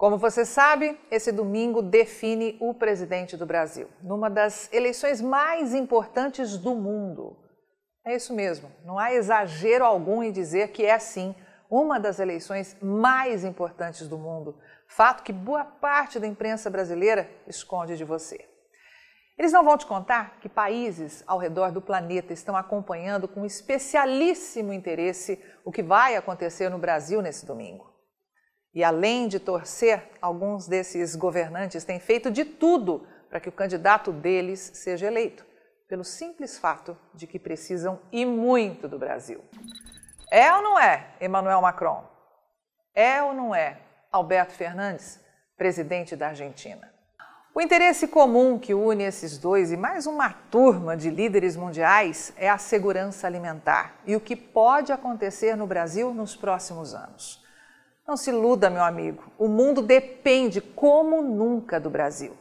Como você sabe, esse domingo define o presidente do Brasil, numa das eleições mais importantes do mundo. É isso mesmo, não há exagero algum em dizer que é sim uma das eleições mais importantes do mundo, fato que boa parte da imprensa brasileira esconde de você. Eles não vão te contar que países ao redor do planeta estão acompanhando com especialíssimo interesse o que vai acontecer no Brasil nesse domingo. E além de torcer, alguns desses governantes têm feito de tudo para que o candidato deles seja eleito, pelo simples fato de que precisam e muito do Brasil. É ou não é Emmanuel Macron? É ou não é Alberto Fernandes, presidente da Argentina? O interesse comum que une esses dois e mais uma turma de líderes mundiais é a segurança alimentar e o que pode acontecer no Brasil nos próximos anos. Não se iluda, meu amigo, o mundo depende como nunca do Brasil.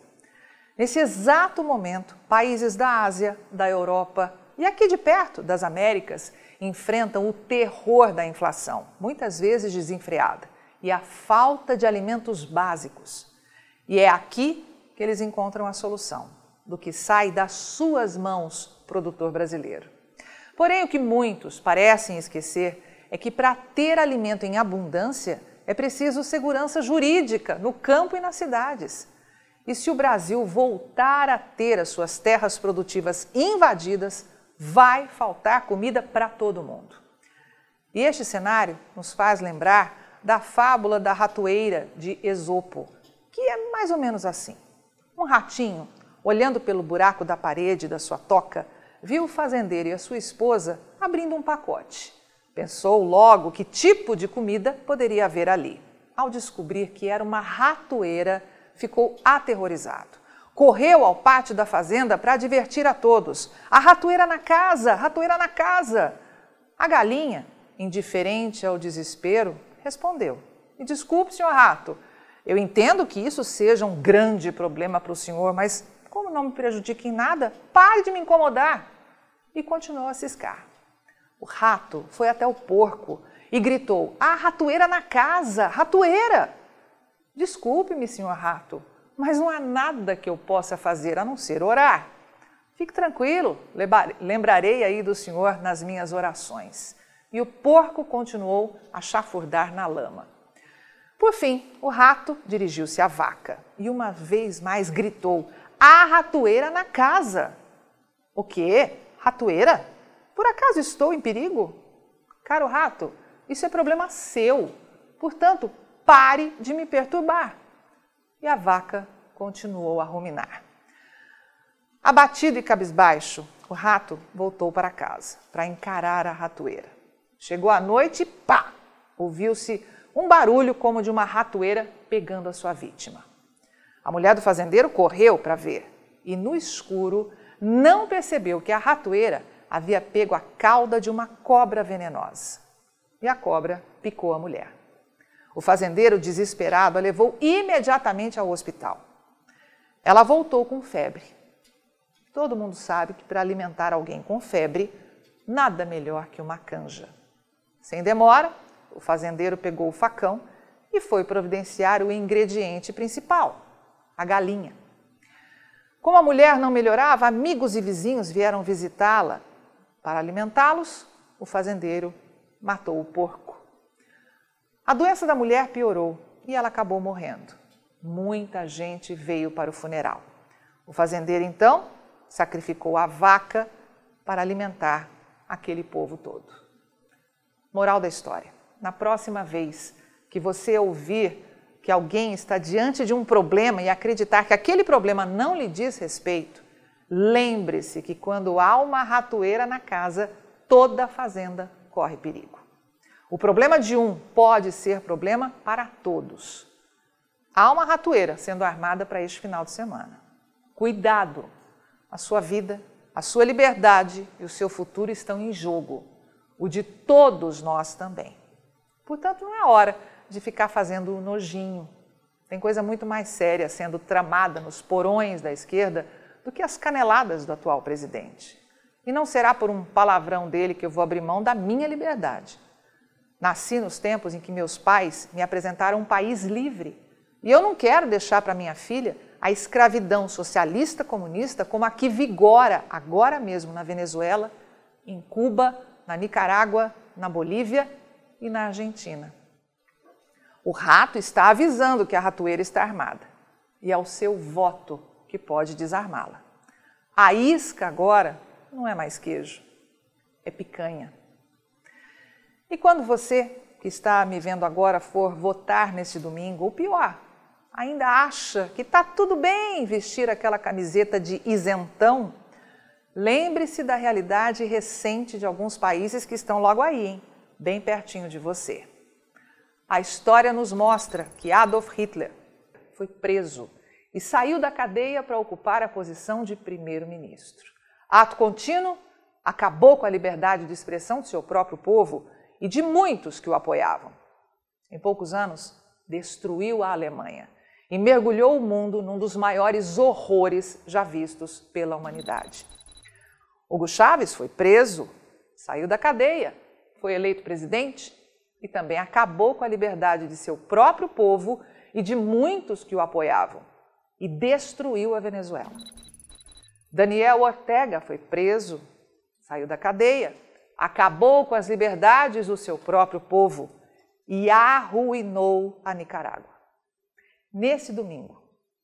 Nesse exato momento, países da Ásia, da Europa e aqui de perto, das Américas, enfrentam o terror da inflação, muitas vezes desenfreada, e a falta de alimentos básicos. E é aqui que eles encontram a solução, do que sai das suas mãos, produtor brasileiro. Porém, o que muitos parecem esquecer é que para ter alimento em abundância, é preciso segurança jurídica no campo e nas cidades. E se o Brasil voltar a ter as suas terras produtivas invadidas, vai faltar comida para todo mundo. E este cenário nos faz lembrar da fábula da ratoeira de Esopo, que é mais ou menos assim. Um ratinho, olhando pelo buraco da parede da sua toca, viu o fazendeiro e a sua esposa abrindo um pacote. Pensou logo que tipo de comida poderia haver ali. Ao descobrir que era uma ratoeira, ficou aterrorizado. Correu ao pátio da fazenda para divertir a todos. A ratoeira na casa, ratoeira na casa. A galinha, indiferente ao desespero, respondeu: Me desculpe, senhor rato, eu entendo que isso seja um grande problema para o senhor, mas como não me prejudica em nada, pare de me incomodar. E continuou a ciscar. O rato foi até o porco e gritou: Ah, ratoeira na casa! Ratoeira! Desculpe-me, senhor rato, mas não há nada que eu possa fazer a não ser orar. Fique tranquilo, lembrarei aí do senhor nas minhas orações. E o porco continuou a chafurdar na lama. Por fim, o rato dirigiu-se à vaca e uma vez mais gritou: Há ratoeira na casa! O quê? Ratoeira? Por acaso estou em perigo? Caro rato, isso é problema seu. Portanto, pare de me perturbar. E a vaca continuou a ruminar. Abatido e cabisbaixo, o rato voltou para casa para encarar a ratoeira. Chegou a noite e pá! Ouviu-se um barulho como de uma ratoeira pegando a sua vítima. A mulher do fazendeiro correu para ver e, no escuro, não percebeu que a ratoeira havia pego a cauda de uma cobra venenosa. E a cobra picou a mulher. O fazendeiro, desesperado, a levou imediatamente ao hospital. Ela voltou com febre. Todo mundo sabe que para alimentar alguém com febre, nada melhor que uma canja. Sem demora, o fazendeiro pegou o facão e foi providenciar o ingrediente principal, a galinha. Como a mulher não melhorava, amigos e vizinhos vieram visitá-la para alimentá-los, o fazendeiro matou o porco. A doença da mulher piorou e ela acabou morrendo. Muita gente veio para o funeral. O fazendeiro então sacrificou a vaca para alimentar aquele povo todo. Moral da história: na próxima vez que você ouvir que alguém está diante de um problema e acreditar que aquele problema não lhe diz respeito, Lembre-se que quando há uma ratoeira na casa, toda a fazenda corre perigo. O problema de um pode ser problema para todos. Há uma ratoeira sendo armada para este final de semana. Cuidado! A sua vida, a sua liberdade e o seu futuro estão em jogo. O de todos nós também. Portanto, não é hora de ficar fazendo nojinho. Tem coisa muito mais séria sendo tramada nos porões da esquerda do que as caneladas do atual presidente. E não será por um palavrão dele que eu vou abrir mão da minha liberdade. Nasci nos tempos em que meus pais me apresentaram um país livre, E eu não quero deixar para minha filha a escravidão socialista comunista como a que vigora agora mesmo na Venezuela, em Cuba, na Nicarágua, na Bolívia e na Argentina. O rato está avisando que a ratoeira está armada e é o seu voto que pode desarmá-la. A isca agora não é mais queijo, é picanha. E quando você que está me vendo agora for votar neste domingo, ou pior, ainda acha que está tudo bem vestir aquela camiseta de isentão, lembre-se da realidade recente de alguns países que estão logo aí, hein? bem pertinho de você. A história nos mostra que Adolf Hitler foi preso e saiu da cadeia para ocupar a posição de primeiro-ministro. Ato contínuo, acabou com a liberdade de expressão do seu próprio povo e de muitos que o apoiavam. Em poucos anos, destruiu a Alemanha e mergulhou o mundo num dos maiores horrores já vistos pela humanidade. Hugo Chávez foi preso, saiu da cadeia, foi eleito presidente e também acabou com a liberdade de seu próprio povo e de muitos que o apoiavam e destruiu a Venezuela. Daniel Ortega foi preso, saiu da cadeia, acabou com as liberdades do seu próprio povo e arruinou a Nicarágua. Nesse domingo,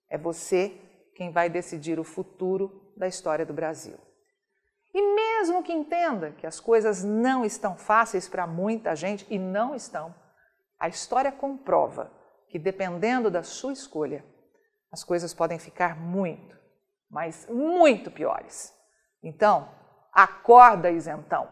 é você quem vai decidir o futuro da história do Brasil. E mesmo que entenda que as coisas não estão fáceis para muita gente, e não estão, a história comprova que, dependendo da sua escolha, as coisas podem ficar muito, mas muito piores. Então, acorda, isentão!